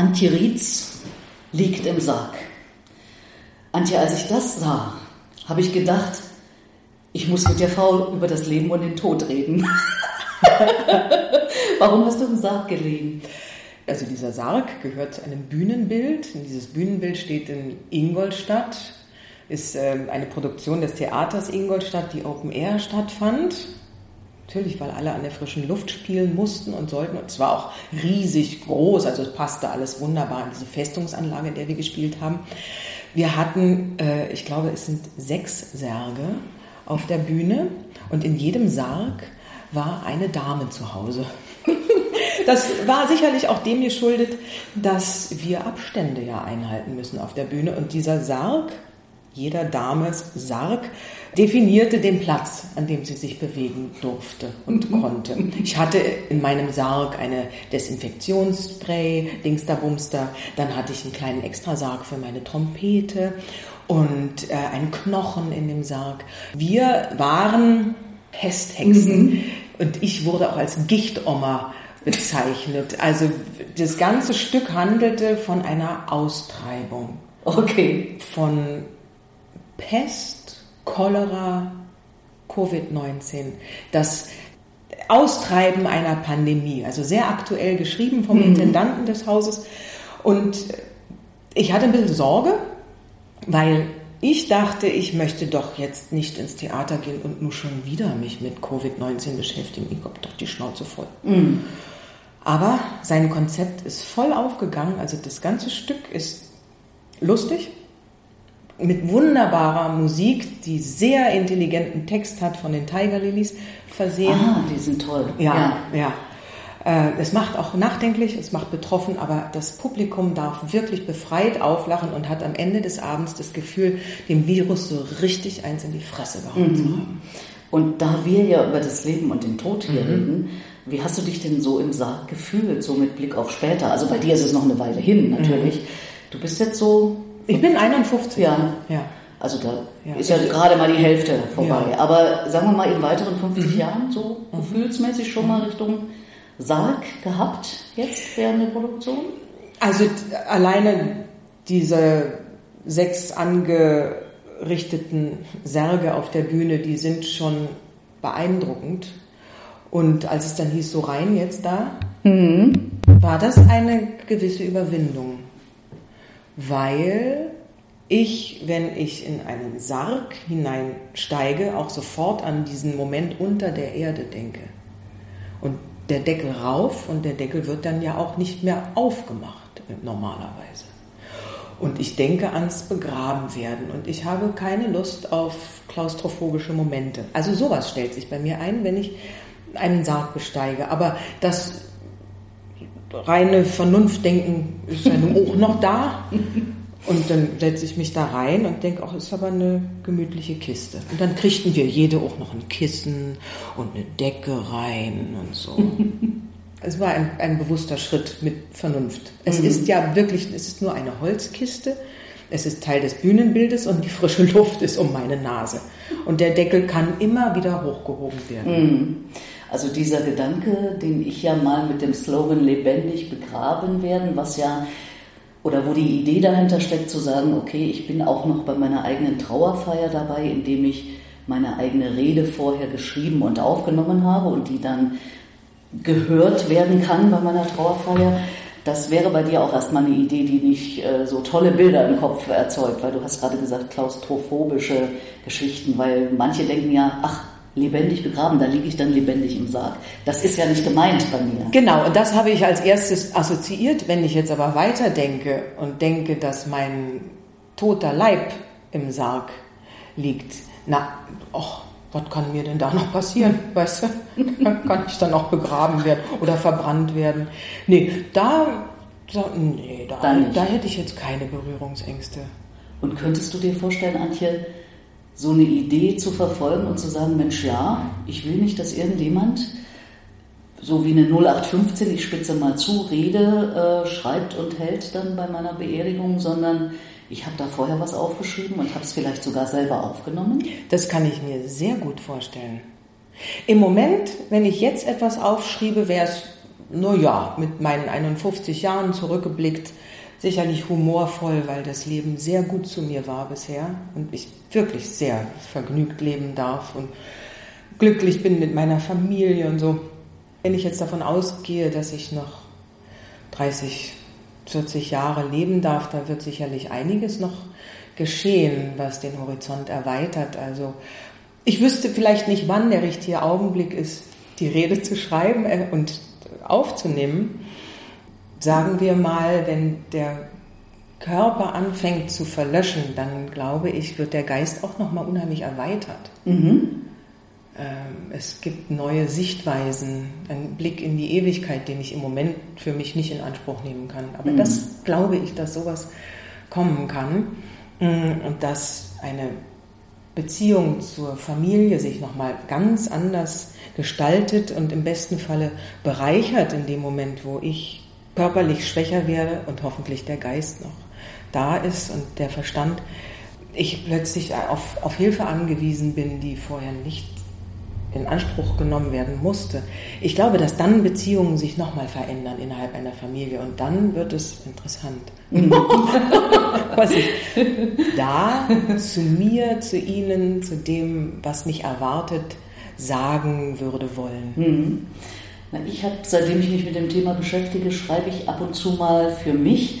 Antje Rietz liegt im Sarg. Antje, als ich das sah, habe ich gedacht, ich muss mit der Frau über das Leben und den Tod reden. Warum hast du im Sarg gelegen? Also dieser Sarg gehört zu einem Bühnenbild. Und dieses Bühnenbild steht in Ingolstadt, ist ähm, eine Produktion des Theaters Ingolstadt, die Open Air stattfand. Natürlich, weil alle an der frischen Luft spielen mussten und sollten. Und es war auch riesig groß, also es passte alles wunderbar in diese Festungsanlage, in der wir gespielt haben. Wir hatten, äh, ich glaube, es sind sechs Särge auf der Bühne und in jedem Sarg war eine Dame zu Hause. Das war sicherlich auch dem geschuldet, dass wir Abstände ja einhalten müssen auf der Bühne und dieser Sarg, jeder Dames Sarg, definierte den Platz, an dem sie sich bewegen durfte und konnte. Ich hatte in meinem Sarg eine Desinfektionsspray, Dingster Bumster, dann hatte ich einen kleinen Extrasarg für meine Trompete und äh, einen Knochen in dem Sarg. Wir waren Pesthexen mhm. und ich wurde auch als Gichtoma bezeichnet. Also das ganze Stück handelte von einer Austreibung. Okay. Von Pest, Cholera, Covid-19. Das Austreiben einer Pandemie, also sehr aktuell geschrieben vom mhm. Intendanten des Hauses. Und ich hatte ein bisschen Sorge, weil ich dachte, ich möchte doch jetzt nicht ins Theater gehen und nur schon wieder mich mit Covid-19 beschäftigen. Ich habe doch die Schnauze voll. Mhm. Aber sein Konzept ist voll aufgegangen. Also das ganze Stück ist lustig, mit wunderbarer Musik, die sehr intelligenten Text hat von den Tiger Lilies versehen. Ah, die sind toll. Ja, ja. ja. Äh, es macht auch nachdenklich, es macht betroffen, aber das Publikum darf wirklich befreit auflachen und hat am Ende des Abends das Gefühl, dem Virus so richtig eins in die Fresse gehauen mhm. zu haben. Und da wir ja über das Leben und den Tod hier mhm. reden, wie hast du dich denn so im Sarg gefühlt, so mit Blick auf später? Also bei dir ist es noch eine Weile hin, natürlich. Mhm. Du bist jetzt so. Ich bin 51. Ja. ja. Also da ja. ist ja gerade mal die Hälfte vorbei. Ja. Aber sagen wir mal in weiteren 50 mhm. Jahren, so mhm. gefühlsmäßig schon mal Richtung Sarg gehabt, jetzt während der Produktion? Also alleine diese sechs angerichteten Särge auf der Bühne, die sind schon beeindruckend. Und als es dann hieß, so rein jetzt da, mhm. war das eine gewisse Überwindung. Weil ich, wenn ich in einen Sarg hineinsteige, auch sofort an diesen Moment unter der Erde denke. Und der Deckel rauf und der Deckel wird dann ja auch nicht mehr aufgemacht normalerweise. Und ich denke ans Begrabenwerden und ich habe keine Lust auf klaustrophobische Momente. Also sowas stellt sich bei mir ein, wenn ich einen Sarg besteige. Aber das reine Vernunftdenken ist ja auch noch da. Und dann setze ich mich da rein und denke, ach, ist aber eine gemütliche Kiste. Und dann kriegten wir jede auch noch ein Kissen und eine Decke rein und so. es war ein, ein bewusster Schritt mit Vernunft. Es mhm. ist ja wirklich, es ist nur eine Holzkiste. Es ist Teil des Bühnenbildes und die frische Luft ist um meine Nase. Und der Deckel kann immer wieder hochgehoben werden. Mhm. Also dieser Gedanke, den ich ja mal mit dem Slogan lebendig begraben werden, was ja oder wo die Idee dahinter steckt, zu sagen, okay, ich bin auch noch bei meiner eigenen Trauerfeier dabei, indem ich meine eigene Rede vorher geschrieben und aufgenommen habe und die dann gehört werden kann bei meiner Trauerfeier. Das wäre bei dir auch erstmal eine Idee, die nicht äh, so tolle Bilder im Kopf erzeugt, weil du hast gerade gesagt, klaustrophobische Geschichten, weil manche denken ja, ach, lebendig begraben, da liege ich dann lebendig im Sarg. Das ist ja nicht gemeint bei mir. Genau, und das habe ich als erstes assoziiert. Wenn ich jetzt aber weiterdenke und denke, dass mein toter Leib im Sarg liegt, na, och, was kann mir denn da noch passieren? Weißt du, kann ich dann auch begraben werden oder verbrannt werden? Nee, da, nee, da, da hätte ich jetzt keine Berührungsängste. Und könntest du dir vorstellen, Antje, so eine Idee zu verfolgen und zu sagen, Mensch, ja, ich will nicht, dass irgendjemand so wie eine 0815, ich spitze mal zu, Rede äh, schreibt und hält dann bei meiner Beerdigung, sondern ich habe da vorher was aufgeschrieben und habe es vielleicht sogar selber aufgenommen. Das kann ich mir sehr gut vorstellen. Im Moment, wenn ich jetzt etwas aufschriebe, wäre es naja, mit meinen 51 Jahren zurückgeblickt, sicherlich humorvoll, weil das Leben sehr gut zu mir war bisher und ich wirklich sehr vergnügt leben darf und glücklich bin mit meiner Familie und so. Wenn ich jetzt davon ausgehe, dass ich noch 30, 40 Jahre leben darf, da wird sicherlich einiges noch geschehen, was den Horizont erweitert. Also ich wüsste vielleicht nicht, wann der richtige Augenblick ist, die Rede zu schreiben äh, und aufzunehmen sagen wir mal, wenn der Körper anfängt zu verlöschen, dann glaube ich, wird der Geist auch nochmal unheimlich erweitert. Mhm. Ähm, es gibt neue Sichtweisen, einen Blick in die Ewigkeit, den ich im Moment für mich nicht in Anspruch nehmen kann. Aber mhm. das glaube ich, dass sowas kommen kann mm, und dass eine Beziehung zur Familie sich nochmal ganz anders gestaltet und im besten Falle bereichert in dem Moment, wo ich körperlich schwächer werde und hoffentlich der Geist noch da ist und der Verstand, ich plötzlich auf, auf Hilfe angewiesen bin, die vorher nicht in Anspruch genommen werden musste. Ich glaube, dass dann Beziehungen sich nochmal verändern innerhalb einer Familie und dann wird es interessant. was ich da zu mir, zu Ihnen, zu dem, was mich erwartet, sagen würde wollen. Mhm. Na, ich habe, seitdem ich mich mit dem Thema beschäftige, schreibe ich ab und zu mal für mich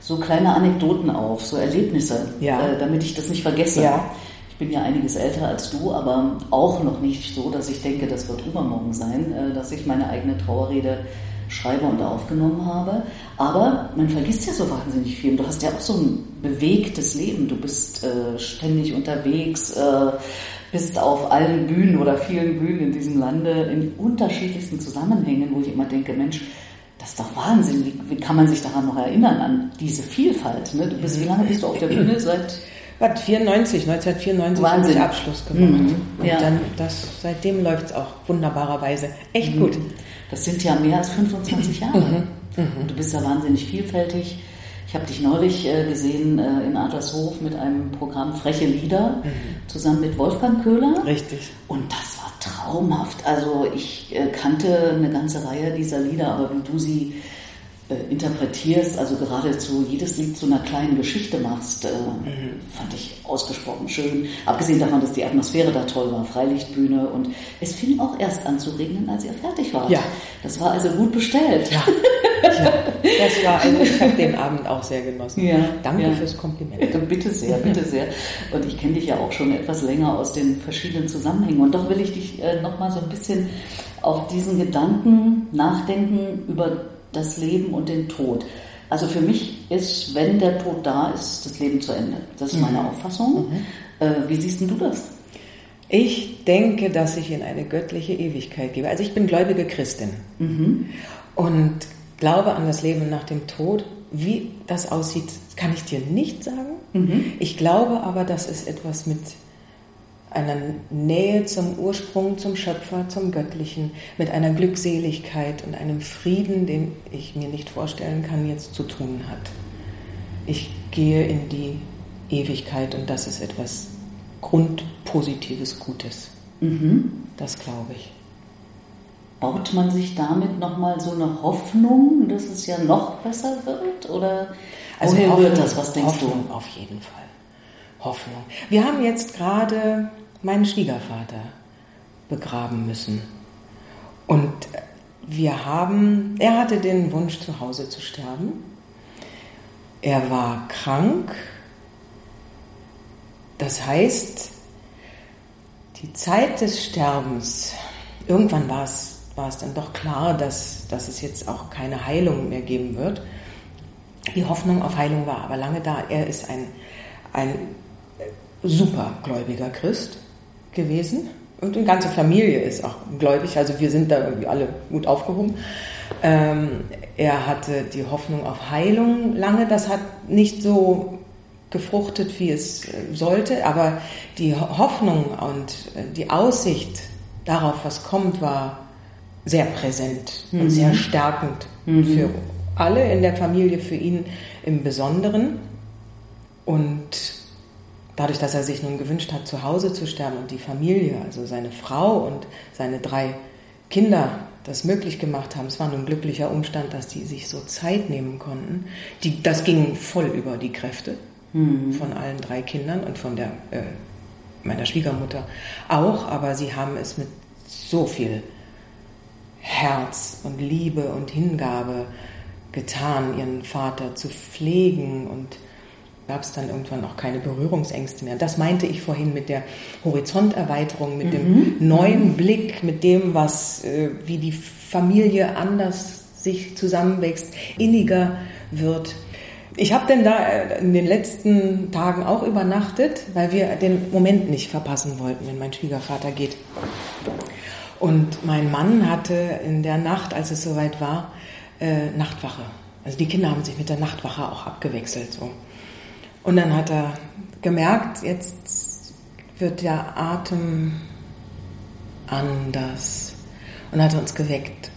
so kleine Anekdoten auf, so Erlebnisse, ja. äh, damit ich das nicht vergesse. Ja. Ich bin ja einiges älter als du, aber auch noch nicht so, dass ich denke, das wird übermorgen sein, äh, dass ich meine eigene Trauerrede schreibe und aufgenommen habe. Aber man vergisst ja so wahnsinnig viel. Du hast ja auch so ein bewegtes Leben. Du bist äh, ständig unterwegs äh, bist auf allen Bühnen oder vielen Bühnen in diesem Lande in unterschiedlichsten Zusammenhängen, wo ich immer denke, Mensch, das ist doch Wahnsinn. Wie, wie kann man sich daran noch erinnern, an diese Vielfalt? Ne? Du bist, wie lange bist du auf der Bühne? Seit was, 94, 1994 habe ich Abschluss gemacht. Mhm. Und ja. dann, das, seitdem läuft es auch wunderbarerweise echt mhm. gut. Das sind ja mehr als 25 Jahre. Mhm. mhm. Du bist ja wahnsinnig vielfältig. Ich habe dich neulich äh, gesehen äh, in Adlershof mit einem Programm Freche Lieder mhm. zusammen mit Wolfgang Köhler. Richtig. Und das war traumhaft. Also ich äh, kannte eine ganze Reihe dieser Lieder, aber wie du sie äh, interpretierst, also geradezu jedes Lied zu einer kleinen Geschichte machst, äh, mhm. fand ich ausgesprochen schön. Abgesehen davon, dass die Atmosphäre da toll war, Freilichtbühne und es fing auch erst an zu regnen, als ihr fertig wart. Ja. Das war also gut bestellt. Ja, ja. das war, also ich habe den Abend auch sehr genossen. Ja. Danke ja. fürs Kompliment. Bitte sehr, bitte sehr. Und ich kenne dich ja auch schon etwas länger aus den verschiedenen Zusammenhängen und doch will ich dich äh, nochmal so ein bisschen auf diesen Gedanken nachdenken über das Leben und den Tod. Also für mich ist, wenn der Tod da ist, das Leben zu Ende. Das ist meine mhm. Auffassung. Mhm. Äh, wie siehst du das? Ich denke, dass ich in eine göttliche Ewigkeit gebe. Also ich bin gläubige Christin mhm. und glaube an das Leben nach dem Tod. Wie das aussieht, kann ich dir nicht sagen. Mhm. Ich glaube aber, dass es etwas mit einer Nähe zum Ursprung, zum Schöpfer, zum Göttlichen, mit einer Glückseligkeit und einem Frieden, den ich mir nicht vorstellen kann, jetzt zu tun hat. Ich gehe in die Ewigkeit und das ist etwas Grundpositives, Gutes. Mhm. Das glaube ich. Baut man sich damit nochmal so eine Hoffnung, dass es ja noch besser wird? Oder also woher Hoffnung, das? Was denkst Hoffnung du? Auf jeden Fall. Hoffnung. Wir haben jetzt gerade meinen Schwiegervater begraben müssen. Und wir haben, er hatte den Wunsch, zu Hause zu sterben. Er war krank. Das heißt, die Zeit des Sterbens, irgendwann war es, war es dann doch klar, dass, dass es jetzt auch keine Heilung mehr geben wird. Die Hoffnung auf Heilung war aber lange da. Er ist ein, ein supergläubiger Christ gewesen. Und die ganze Familie ist auch gläubig, also wir sind da irgendwie alle gut aufgehoben. Ähm, er hatte die Hoffnung auf Heilung lange, das hat nicht so gefruchtet, wie es äh, sollte, aber die Hoffnung und äh, die Aussicht darauf, was kommt, war sehr präsent mhm. und sehr stärkend mhm. für alle in der Familie, für ihn im Besonderen. Und dadurch, dass er sich nun gewünscht hat, zu Hause zu sterben und die Familie, also seine Frau und seine drei Kinder das möglich gemacht haben. Es war nun ein glücklicher Umstand, dass die sich so Zeit nehmen konnten. Die, das ging voll über die Kräfte mhm. von allen drei Kindern und von der, äh, meiner Schwiegermutter auch, aber sie haben es mit so viel Herz und Liebe und Hingabe getan, ihren Vater zu pflegen und gab es dann irgendwann auch keine Berührungsängste mehr. Das meinte ich vorhin mit der Horizonterweiterung, mit mhm. dem neuen Blick, mit dem, was, äh, wie die Familie anders sich zusammenwächst, inniger wird. Ich habe denn da äh, in den letzten Tagen auch übernachtet, weil wir den Moment nicht verpassen wollten, wenn mein Schwiegervater geht. Und mein Mann hatte in der Nacht, als es soweit war, äh, Nachtwache. Also die Kinder haben sich mit der Nachtwache auch abgewechselt. So. Und dann hat er gemerkt, jetzt wird der Atem anders. Und hat uns geweckt.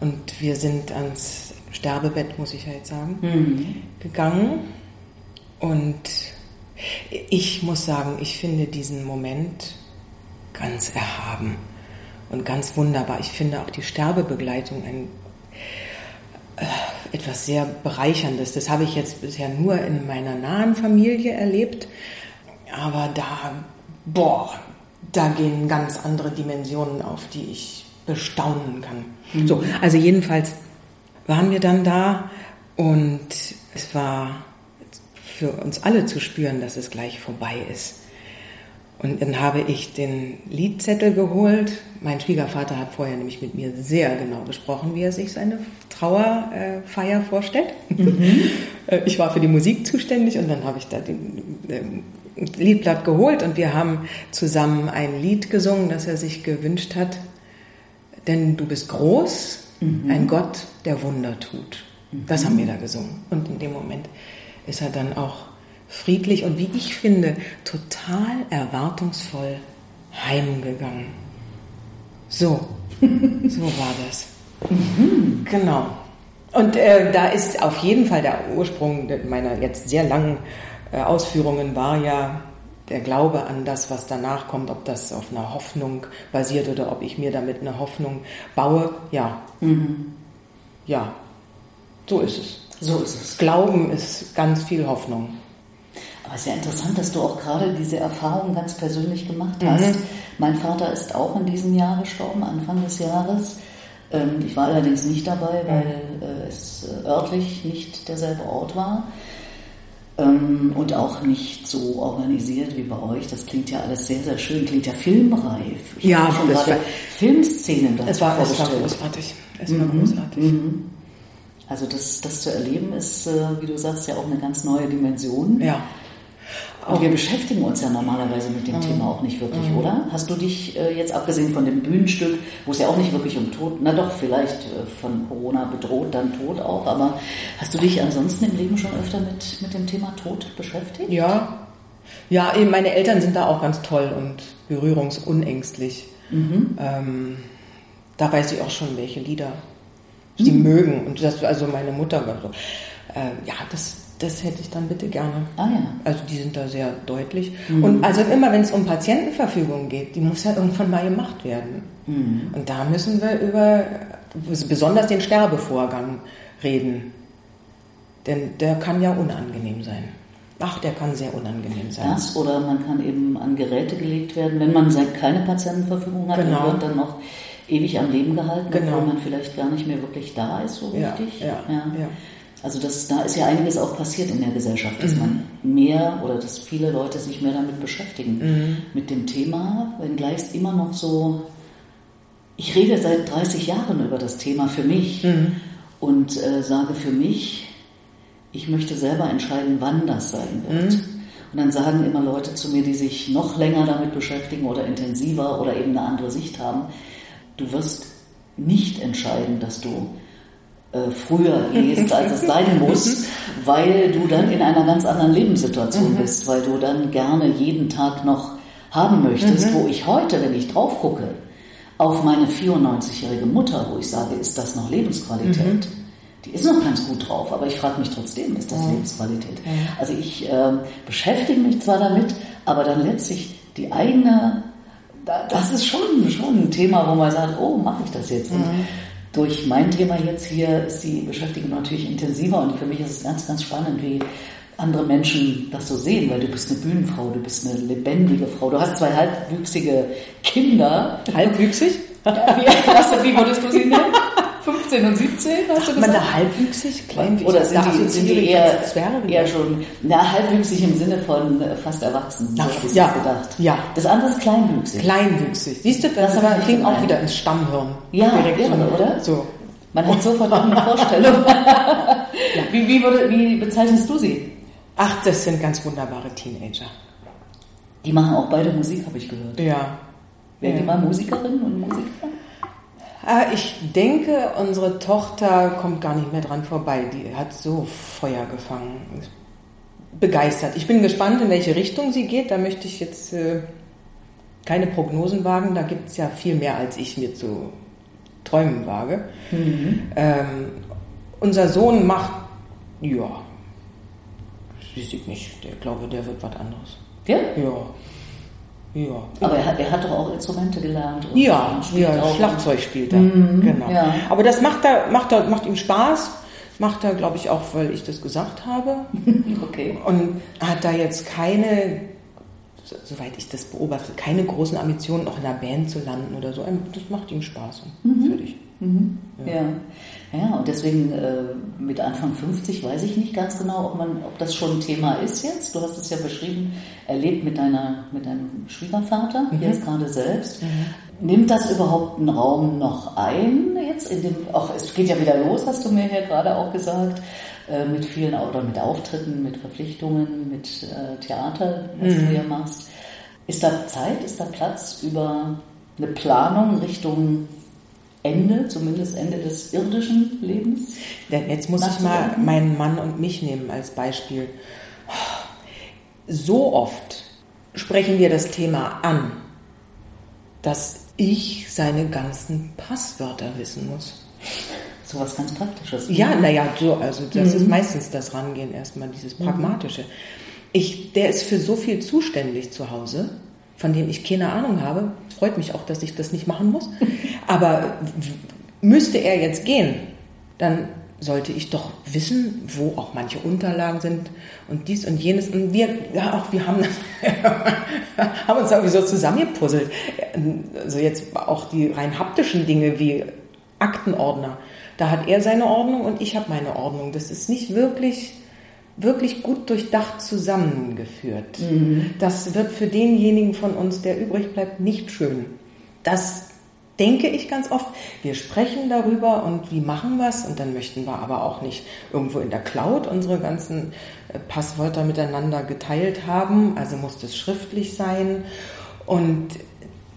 Und wir sind ans Sterbebett, muss ich ja jetzt sagen, mhm. gegangen. Und ich muss sagen, ich finde diesen Moment ganz erhaben und ganz wunderbar. Ich finde auch die Sterbebegleitung ein äh, etwas sehr Bereicherndes. Das habe ich jetzt bisher nur in meiner nahen Familie erlebt. Aber da, boah, da gehen ganz andere Dimensionen auf, die ich bestaunen kann. Mhm. So, also jedenfalls waren wir dann da und es war für uns alle zu spüren, dass es gleich vorbei ist. Und dann habe ich den Liedzettel geholt. Mein Schwiegervater hat vorher nämlich mit mir sehr genau besprochen, wie er sich seine Trauerfeier vorstellt. Mhm. Ich war für die Musik zuständig und dann habe ich da den ähm, Liedblatt geholt und wir haben zusammen ein Lied gesungen, das er sich gewünscht hat. Denn du bist groß, mhm. ein Gott, der Wunder tut. Das haben wir da gesungen. Und in dem Moment ist er dann auch friedlich und wie ich finde, total erwartungsvoll heimgegangen. So, so war das. Mhm. Genau. Und äh, da ist auf jeden Fall der Ursprung meiner jetzt sehr langen äh, Ausführungen war ja der Glaube an das, was danach kommt, ob das auf einer Hoffnung basiert oder ob ich mir damit eine Hoffnung baue. Ja. Mhm. Ja. So ist es. So ist es. Glauben ist ganz viel Hoffnung. Aber es ist ja interessant, dass du auch gerade diese Erfahrung ganz persönlich gemacht hast. Mhm. Mein Vater ist auch in diesem Jahr gestorben, Anfang des Jahres. Ähm, ich war allerdings nicht dabei, weil äh, es äh, örtlich nicht derselbe Ort war ähm, und auch nicht so organisiert wie bei euch. Das klingt ja alles sehr, sehr schön, klingt ja filmreif. Ich ja, schon das gerade war, Filmszenen dazu es war, es war großartig. Es mhm. war großartig. Mhm. Also das, das zu erleben ist, äh, wie du sagst, ja auch eine ganz neue Dimension. Ja. Und wir beschäftigen uns ja normalerweise mit dem mhm. Thema auch nicht wirklich, mhm. oder? Hast du dich äh, jetzt abgesehen von dem Bühnenstück, wo es ja auch nicht wirklich um Tod, na doch, vielleicht äh, von Corona bedroht, dann Tod auch, aber hast du dich ansonsten im Leben schon öfter mit, mit dem Thema Tod beschäftigt? Ja. Ja, eben meine Eltern sind da auch ganz toll und berührungsunängstlich. Mhm. Ähm, da weiß ich auch schon, welche Lieder sie mhm. mögen. Und das, also meine Mutter war so. Äh, ja, das, das hätte ich dann bitte gerne. Ah ja. Also die sind da sehr deutlich. Mhm. Und also immer, wenn es um Patientenverfügung geht, die muss ja irgendwann mal gemacht werden. Mhm. Und da müssen wir über besonders den Sterbevorgang reden. Denn der kann ja unangenehm sein. Ach, der kann sehr unangenehm sein. Das oder man kann eben an Geräte gelegt werden, wenn man keine Patientenverfügung hat genau. und wird dann noch ewig am Leben gehalten, genau. obwohl man vielleicht gar nicht mehr wirklich da ist, so richtig. Ja, ja, ja. Also das, da ist ja einiges auch passiert in der Gesellschaft, dass mhm. man mehr oder dass viele Leute sich mehr damit beschäftigen, mhm. mit dem Thema, wenngleich es immer noch so, ich rede seit 30 Jahren über das Thema für mich mhm. und äh, sage für mich, ich möchte selber entscheiden, wann das sein wird. Mhm. Und dann sagen immer Leute zu mir, die sich noch länger damit beschäftigen oder intensiver oder eben eine andere Sicht haben, du wirst nicht entscheiden, dass du äh, früher gehst, als es sein muss, weil du dann in einer ganz anderen Lebenssituation mhm. bist, weil du dann gerne jeden Tag noch haben möchtest, mhm. wo ich heute, wenn ich drauf gucke, auf meine 94-jährige Mutter, wo ich sage, ist das noch Lebensqualität? Mhm. Die ist noch ganz gut drauf, aber ich frage mich trotzdem, ist das ja. Lebensqualität? Ja. Also ich äh, beschäftige mich zwar damit, aber dann letztlich die eigene das ist schon, schon ein Thema, wo man sagt, oh, mache ich das jetzt? Mhm. Durch mein Thema jetzt hier ist die Beschäftigung natürlich intensiver und für mich ist es ganz, ganz spannend, wie andere Menschen das so sehen, weil du bist eine Bühnenfrau, du bist eine lebendige Frau, du hast zwei halbwüchsige Kinder. Halbwüchsig? Ja, wie, wie würdest du sie nennen? 15 und 17, hast du gesagt? man da halbwüchsig, kleinwüchsig? Oder sind, die, sind die eher, eher schon, na, halbwüchsig im Sinne von äh, fast erwachsen, so habe ich ja, gedacht. Ja. Das andere ist kleinwüchsig. Kleinwüchsig. Siehst du, das, das aber klingt auch wieder ins Stammhirn. Ja, direkt irre, von, oder? So. Man hat sofort eine Vorstellung. ja. wie, wie, würde, wie bezeichnest du sie? Ach, das sind ganz wunderbare Teenager. Die machen auch beide Musik, habe ich gehört. Ja. Werden ja. die mal Musikerinnen und Musiker? Ah, ich denke, unsere Tochter kommt gar nicht mehr dran vorbei. Die hat so Feuer gefangen. Begeistert. Ich bin gespannt, in welche Richtung sie geht. Da möchte ich jetzt äh, keine Prognosen wagen. Da gibt es ja viel mehr, als ich mir zu träumen wage. Mhm. Ähm, unser Sohn macht, ja, weiß ich nicht. Der glaube, der wird was anderes. Ja? Ja. Ja. Aber er hat, er hat doch auch Instrumente gelernt. ja, ja Schlagzeug spielt er. Mhm, genau. Ja. Aber das macht, er, macht, er, macht ihm Spaß. Macht er, glaube ich, auch, weil ich das gesagt habe. okay. Und hat da jetzt keine, soweit ich das beobachte, keine großen Ambitionen, auch in der Band zu landen oder so. Das macht ihm Spaß. Mhm. Fertig. Mhm. Ja. ja. ja, und deswegen äh, mit Anfang 50 weiß ich nicht ganz genau, ob, man, ob das schon ein Thema ist jetzt. Du hast es ja beschrieben, er lebt mit, deiner, mit deinem Schwiegervater, mhm. jetzt gerade selbst. Mhm. Nimmt das überhaupt einen Raum noch ein jetzt? In dem, auch, es geht ja wieder los, hast du mir ja gerade auch gesagt, äh, mit vielen oder mit Auftritten, mit Verpflichtungen, mit äh, Theater, was mhm. du ja machst. Ist da Zeit, ist da Platz über eine Planung Richtung Ende, zumindest Ende des irdischen Lebens. Denn jetzt muss ich mal meinen Mann und mich nehmen als Beispiel. So oft sprechen wir das Thema an, dass ich seine ganzen Passwörter wissen muss. So was ganz Praktisches. Ja, naja, so, also das mhm. ist meistens das Rangehen erstmal, dieses mhm. Pragmatische. Ich, der ist für so viel zuständig zu Hause von dem ich keine Ahnung habe. Freut mich auch, dass ich das nicht machen muss. Aber müsste er jetzt gehen, dann sollte ich doch wissen, wo auch manche Unterlagen sind und dies und jenes. Und wir, ja, auch wir haben, haben uns irgendwie so zusammengepuzzelt. Also jetzt auch die rein haptischen Dinge wie Aktenordner. Da hat er seine Ordnung und ich habe meine Ordnung. Das ist nicht wirklich wirklich gut durchdacht zusammengeführt. Mhm. Das wird für denjenigen von uns, der übrig bleibt, nicht schön. Das denke ich ganz oft. Wir sprechen darüber und wie machen wir es und dann möchten wir aber auch nicht irgendwo in der Cloud unsere ganzen äh, Passwörter miteinander geteilt haben. Also muss das schriftlich sein. Und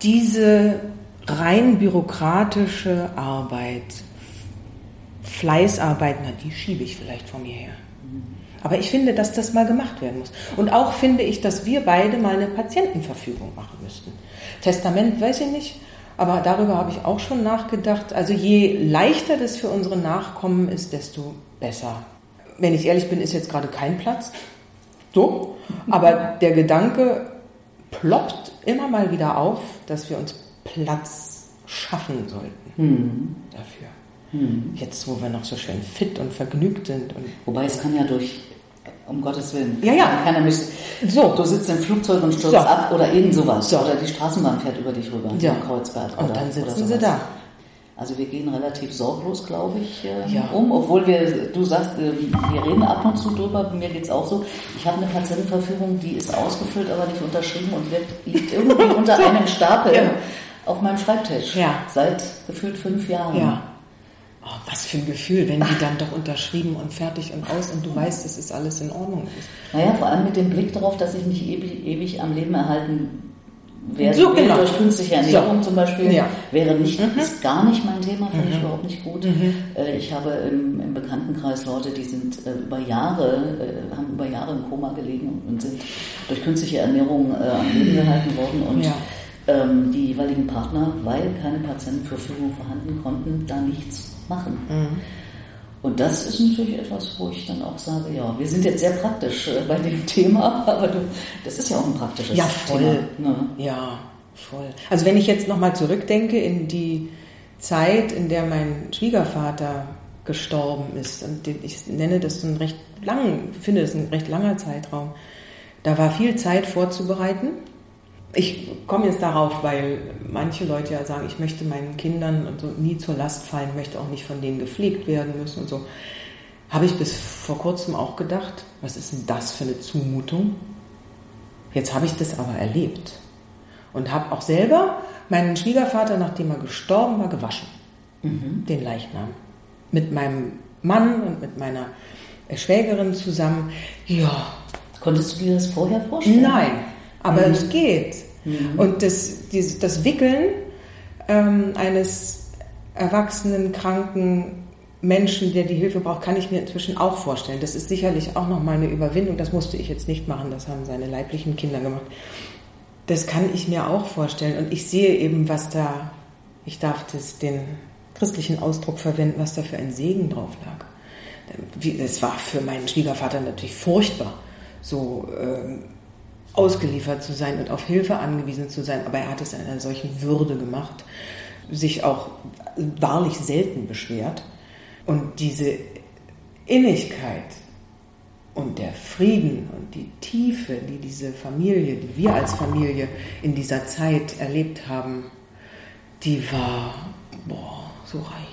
diese rein bürokratische Arbeit, Fleißarbeit, na, die schiebe ich vielleicht von mir her. Aber ich finde, dass das mal gemacht werden muss. Und auch finde ich, dass wir beide mal eine Patientenverfügung machen müssten. Testament weiß ich nicht, aber darüber habe ich auch schon nachgedacht. Also je leichter das für unsere Nachkommen ist, desto besser. Wenn ich ehrlich bin, ist jetzt gerade kein Platz. So. Aber der Gedanke ploppt immer mal wieder auf, dass wir uns Platz schaffen sollten hm. dafür. Hm. Jetzt, wo wir noch so schön fit und vergnügt sind. Und Wobei es kann ja durch um Gottes Willen. Ja, ja. Keiner mich, so. Du sitzt im Flugzeug und stürzt so. ab oder irgend sowas. So. Oder die Straßenbahn fährt über dich rüber. Ja. Kreuzberg. Und oder, dann sitzen sie da. Also wir gehen relativ sorglos, glaube ich, äh, ja. um, obwohl wir, du sagst, äh, wir reden ab und zu drüber, mir geht es auch so. Ich habe eine Patientenverfügung, die ist ausgefüllt, aber nicht unterschrieben und wird, liegt irgendwie unter einem Stapel ja. auf meinem Schreibtisch. Ja. Seit gefühlt fünf Jahren. Ja. Oh, was für ein Gefühl, wenn die dann doch unterschrieben und fertig und aus und du weißt, dass es alles in Ordnung ist. Naja, vor allem mit dem Blick darauf, dass ich mich ewig, ewig am Leben erhalten werde. So, genau. Durch künstliche Ernährung so. zum Beispiel ja. wäre nicht, mhm. ist gar nicht mein Thema, finde mhm. ich überhaupt nicht gut. Mhm. Äh, ich habe im, im, Bekanntenkreis Leute, die sind äh, über Jahre, äh, haben über Jahre im Koma gelegen und sind durch künstliche Ernährung am Leben gehalten worden und ja. ähm, die jeweiligen Partner, weil keine Patientenverfügung vorhanden konnten, da nichts machen. Mhm. Und das ist natürlich etwas, wo ich dann auch sage, ja, wir sind jetzt sehr praktisch äh, bei dem Thema, aber du, das ist ja auch ein praktisches ja, voll. Thema. Ne? Ja, voll. Also wenn ich jetzt nochmal zurückdenke in die Zeit, in der mein Schwiegervater gestorben ist, und ich nenne das einen recht lang, finde das ein recht langer Zeitraum, da war viel Zeit vorzubereiten. Ich komme jetzt darauf, weil manche Leute ja sagen, ich möchte meinen Kindern und so nie zur Last fallen, möchte auch nicht von denen gepflegt werden müssen und so. Habe ich bis vor kurzem auch gedacht, was ist denn das für eine Zumutung? Jetzt habe ich das aber erlebt und habe auch selber meinen Schwiegervater, nachdem er gestorben war, gewaschen. Mhm. Den Leichnam. Mit meinem Mann und mit meiner Schwägerin zusammen. Ja. Konntest du dir das vorher vorstellen? Nein, aber mhm. es geht. Mhm. Und das, dieses, das Wickeln ähm, eines erwachsenen, kranken Menschen, der die Hilfe braucht, kann ich mir inzwischen auch vorstellen. Das ist sicherlich auch nochmal eine Überwindung. Das musste ich jetzt nicht machen, das haben seine leiblichen Kinder gemacht. Das kann ich mir auch vorstellen. Und ich sehe eben, was da, ich darf das, den christlichen Ausdruck verwenden, was da für ein Segen drauf lag. Es war für meinen Schwiegervater natürlich furchtbar, so äh, ausgeliefert zu sein und auf Hilfe angewiesen zu sein. Aber er hat es in einer solchen Würde gemacht, sich auch wahrlich selten beschwert. Und diese Innigkeit und der Frieden und die Tiefe, die diese Familie, die wir als Familie in dieser Zeit erlebt haben, die war boah, so reich.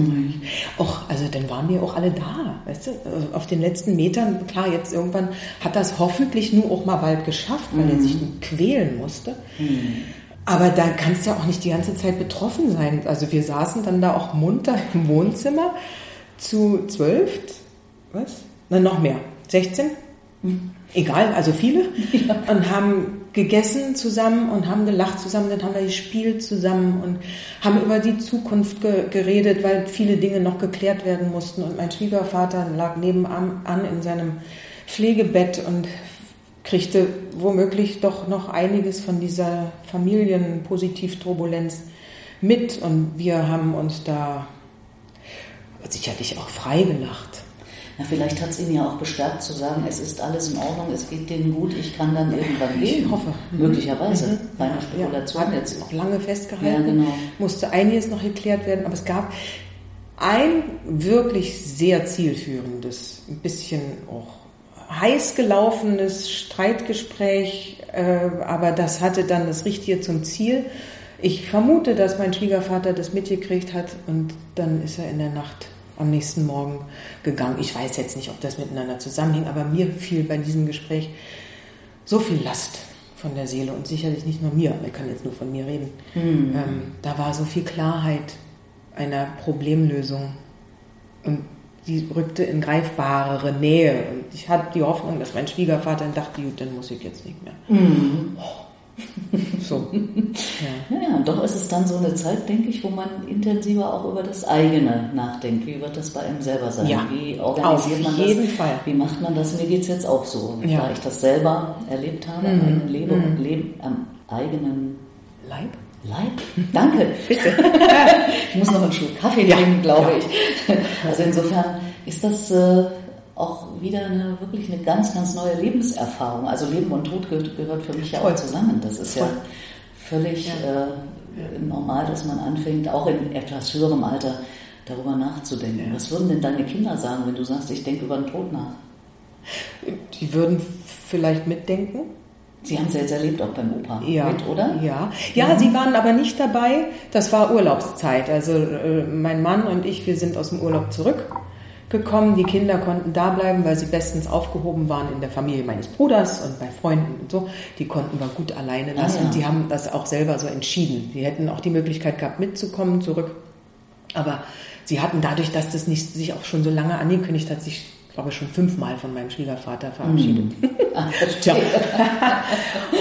Mhm. Och, also dann waren wir auch alle da, weißt du, äh, auf den letzten Metern, klar, jetzt irgendwann hat das hoffentlich nur auch mal bald geschafft, weil mhm. er sich quälen musste. Mhm. Aber da kannst du ja auch nicht die ganze Zeit betroffen sein. Also wir saßen dann da auch munter im Wohnzimmer zu zwölf, was? Na, noch mehr. 16? Hm. Egal, also viele. Ja. Und haben gegessen zusammen und haben gelacht zusammen, dann haben wir gespielt zusammen und haben über die Zukunft ge geredet, weil viele Dinge noch geklärt werden mussten. Und mein Schwiegervater lag nebenan an in seinem Pflegebett und kriegte womöglich doch noch einiges von dieser Familienpositivturbulenz mit und wir haben uns da sicherlich auch freigelacht. Na, vielleicht hat es ihn ja auch bestärkt zu sagen, es ist alles in Ordnung, es geht denen gut, ich kann dann irgendwann gehen. Ich hoffe. Möglicherweise. Mhm. Bei einer Spekulation ja, jetzt. Noch lange festgehalten. Ja, genau. Musste einiges noch geklärt werden, aber es gab ein wirklich sehr zielführendes, ein bisschen auch heiß gelaufenes Streitgespräch, äh, aber das hatte dann das Richtige zum Ziel. Ich vermute, dass mein Schwiegervater das mitgekriegt hat und dann ist er in der Nacht am nächsten Morgen gegangen. Ich weiß jetzt nicht, ob das miteinander zusammenhing, aber mir fiel bei diesem Gespräch so viel Last von der Seele und sicherlich nicht nur mir, ich kann jetzt nur von mir reden. Mhm. Ähm, da war so viel Klarheit einer Problemlösung und die rückte in greifbarere Nähe. Und ich hatte die Hoffnung, dass mein Schwiegervater dann dachte, gut, dann muss ich jetzt nicht mehr. Mhm. So. Ja. ja, doch ist es dann so eine Zeit, denke ich, wo man intensiver auch über das eigene nachdenkt. Wie wird das bei einem selber sein? Ja, Wie organisiert man das? Auf jeden Fall. Wie macht man das? Mir geht es jetzt auch so. Ja. Da ich das selber erlebt habe, mhm. am, Leben, mhm. Leben, am eigenen Leib. Leib? Danke. Bitte. ich muss noch einen Schluck Kaffee trinken, glaube ja. ich. Also insofern ist das äh, auch wieder eine, wirklich eine ganz, ganz neue Lebenserfahrung. Also Leben und Tod gehört, gehört für mich ja auch zusammen. Das ist ja völlig ja. Äh, normal, dass man anfängt, auch in etwas höherem Alter darüber nachzudenken. Ja. Was würden denn deine Kinder sagen, wenn du sagst, ich denke über den Tod nach? Die würden vielleicht mitdenken Sie haben es jetzt erlebt auch beim Opa ja, mit, oder? Ja, ja, mhm. sie waren aber nicht dabei. Das war Urlaubszeit. Also äh, mein Mann und ich, wir sind aus dem Urlaub zurückgekommen. Die Kinder konnten da bleiben, weil sie bestens aufgehoben waren in der Familie meines Bruders und bei Freunden und so. Die konnten wir gut alleine ah, lassen. Ah, ja. Und die haben das auch selber so entschieden. Sie hätten auch die Möglichkeit gehabt, mitzukommen zurück. Aber sie hatten dadurch, dass das nicht sich auch schon so lange angekündigt hat, sich glaube ich, schon fünfmal von meinem Schwiegervater verabschiedet. Mhm. Ach,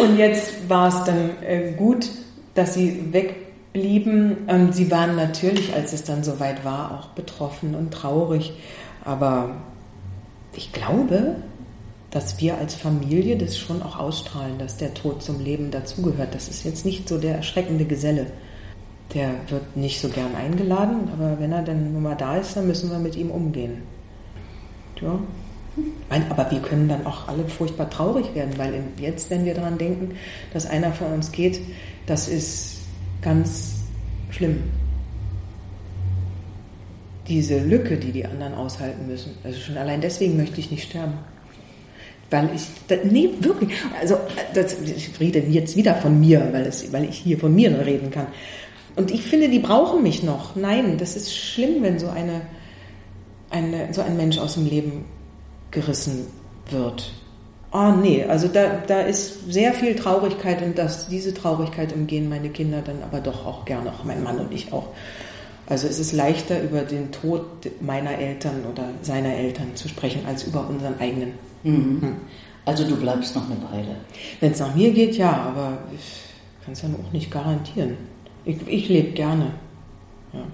und jetzt war es dann äh, gut, dass sie wegblieben. Und sie waren natürlich, als es dann soweit war, auch betroffen und traurig. Aber ich glaube, dass wir als Familie das schon auch ausstrahlen, dass der Tod zum Leben dazugehört. Das ist jetzt nicht so der erschreckende Geselle. Der wird nicht so gern eingeladen, aber wenn er dann mal da ist, dann müssen wir mit ihm umgehen. Ja. Aber wir können dann auch alle furchtbar traurig werden, weil jetzt, wenn wir daran denken, dass einer von uns geht, das ist ganz schlimm. Diese Lücke, die die anderen aushalten müssen. Also schon allein deswegen möchte ich nicht sterben. Weil ich, nee, wirklich, also das, ich rede jetzt wieder von mir, weil, es, weil ich hier von mir reden kann. Und ich finde, die brauchen mich noch. Nein, das ist schlimm, wenn so, eine, eine, so ein Mensch aus dem Leben gerissen wird. Oh nee, also da, da ist sehr viel Traurigkeit und das, diese Traurigkeit umgehen meine Kinder dann aber doch auch gerne, auch mein Mann und ich auch. Also es ist leichter über den Tod meiner Eltern oder seiner Eltern zu sprechen, als über unseren eigenen. Mhm. Hm. Also du bleibst noch eine Weile. Wenn es nach mir geht, ja, aber ich kann es ja auch nicht garantieren. Ich, ich lebe gerne. Ja.